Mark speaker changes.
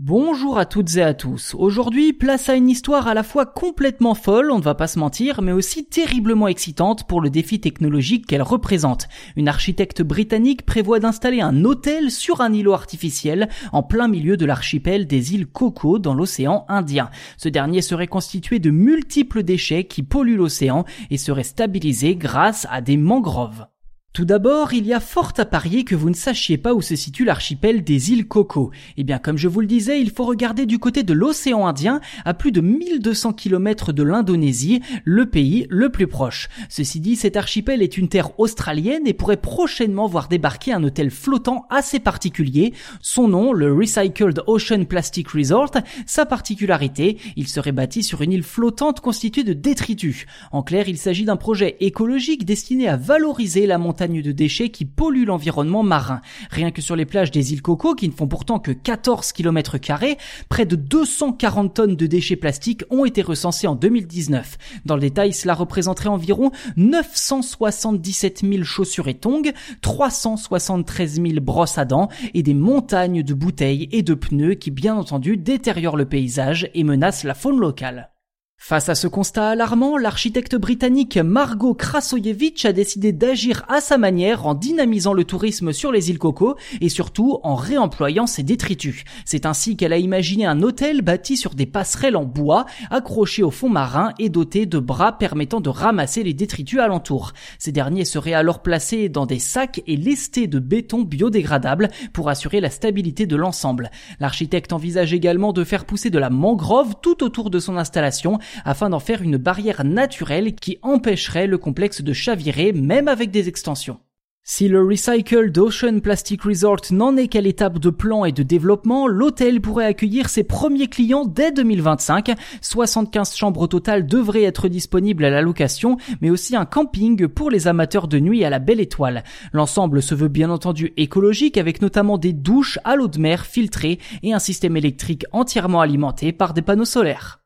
Speaker 1: Bonjour à toutes et à tous. Aujourd'hui, place à une histoire à la fois complètement folle, on ne va pas se mentir, mais aussi terriblement excitante pour le défi technologique qu'elle représente. Une architecte britannique prévoit d'installer un hôtel sur un îlot artificiel en plein milieu de l'archipel des îles Coco dans l'océan Indien. Ce dernier serait constitué de multiples déchets qui polluent l'océan et serait stabilisé grâce à des mangroves. Tout d'abord, il y a fort à parier que vous ne sachiez pas où se situe l'archipel des îles Coco. Eh bien, comme je vous le disais, il faut regarder du côté de l'océan Indien, à plus de 1200 km de l'Indonésie, le pays le plus proche. Ceci dit, cet archipel est une terre australienne et pourrait prochainement voir débarquer un hôtel flottant assez particulier. Son nom, le Recycled Ocean Plastic Resort, sa particularité, il serait bâti sur une île flottante constituée de détritus. En clair, il s'agit d'un projet écologique destiné à valoriser la montagne de déchets qui polluent l'environnement marin. Rien que sur les plages des îles Coco, qui ne font pourtant que 14 km près de 240 tonnes de déchets plastiques ont été recensés en 2019. Dans le détail, cela représenterait environ 977 000 chaussures et tongs, 373 000 brosses à dents et des montagnes de bouteilles et de pneus qui bien entendu détériorent le paysage et menacent la faune locale. Face à ce constat alarmant, l'architecte britannique Margot Krasoyevich a décidé d'agir à sa manière en dynamisant le tourisme sur les îles Coco et surtout en réemployant ses détritus. C'est ainsi qu'elle a imaginé un hôtel bâti sur des passerelles en bois, accrochées au fond marin et doté de bras permettant de ramasser les détritus alentour. Ces derniers seraient alors placés dans des sacs et lestés de béton biodégradable pour assurer la stabilité de l'ensemble. L'architecte envisage également de faire pousser de la mangrove tout autour de son installation afin d'en faire une barrière naturelle qui empêcherait le complexe de chavirer même avec des extensions. Si le Recycled Ocean Plastic Resort n'en est qu'à l'étape de plan et de développement, l'hôtel pourrait accueillir ses premiers clients dès 2025. 75 chambres au total devraient être disponibles à la location, mais aussi un camping pour les amateurs de nuit à la belle étoile. L'ensemble se veut bien entendu écologique avec notamment des douches à l'eau de mer filtrées et un système électrique entièrement alimenté par des panneaux solaires.